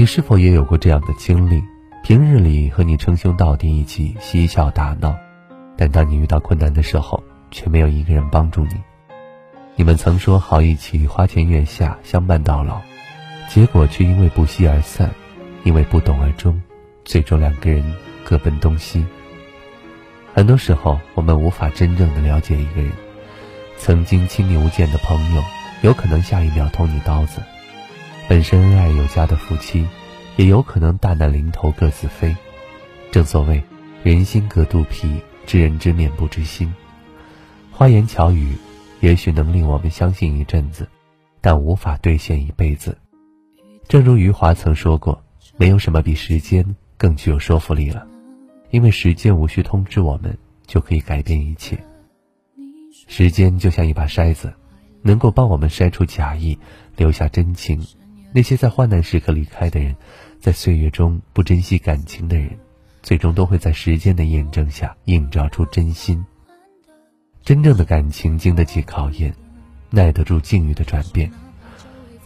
你是否也有过这样的经历？平日里和你称兄道弟，一起嬉笑打闹，但当你遇到困难的时候，却没有一个人帮助你。你们曾说好一起花前月下，相伴到老，结果却因为不期而散，因为不懂而终，最终两个人各奔东西。很多时候，我们无法真正的了解一个人。曾经亲密无间的朋友，有可能下一秒捅你刀子；本身恩爱有加的夫妻，也有可能大难临头各自飞。正所谓，人心隔肚皮，知人知面不知心。花言巧语，也许能令我们相信一阵子，但无法兑现一辈子。正如余华曾说过：“没有什么比时间更具有说服力了，因为时间无需通知我们，就可以改变一切。”时间就像一把筛子，能够帮我们筛出假意，留下真情。那些在患难时刻离开的人，在岁月中不珍惜感情的人，最终都会在时间的验证下映照出真心。真正的感情经得起考验，耐得住境遇的转变。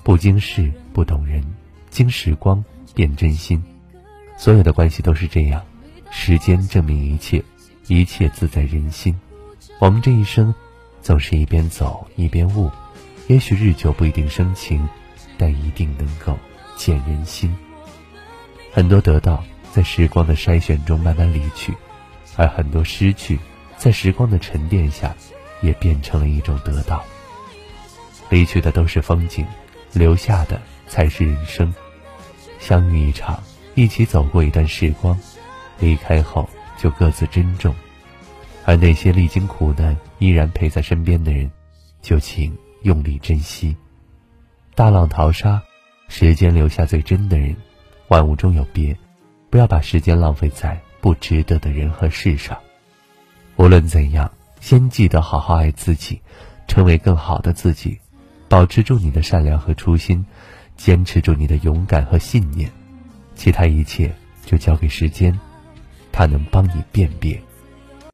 不经事不懂人，经时光变真心。所有的关系都是这样，时间证明一切，一切自在人心。我们这一生。总是一边走一边悟，也许日久不一定生情，但一定能够见人心。很多得到在时光的筛选中慢慢离去，而很多失去在时光的沉淀下，也变成了一种得到。离去的都是风景，留下的才是人生。相遇一场，一起走过一段时光，离开后就各自珍重。而那些历经苦难依然陪在身边的人，就请用力珍惜。大浪淘沙，时间留下最真的人。万物中有别，不要把时间浪费在不值得的人和事上。无论怎样，先记得好好爱自己，成为更好的自己。保持住你的善良和初心，坚持住你的勇敢和信念。其他一切就交给时间，它能帮你辨别。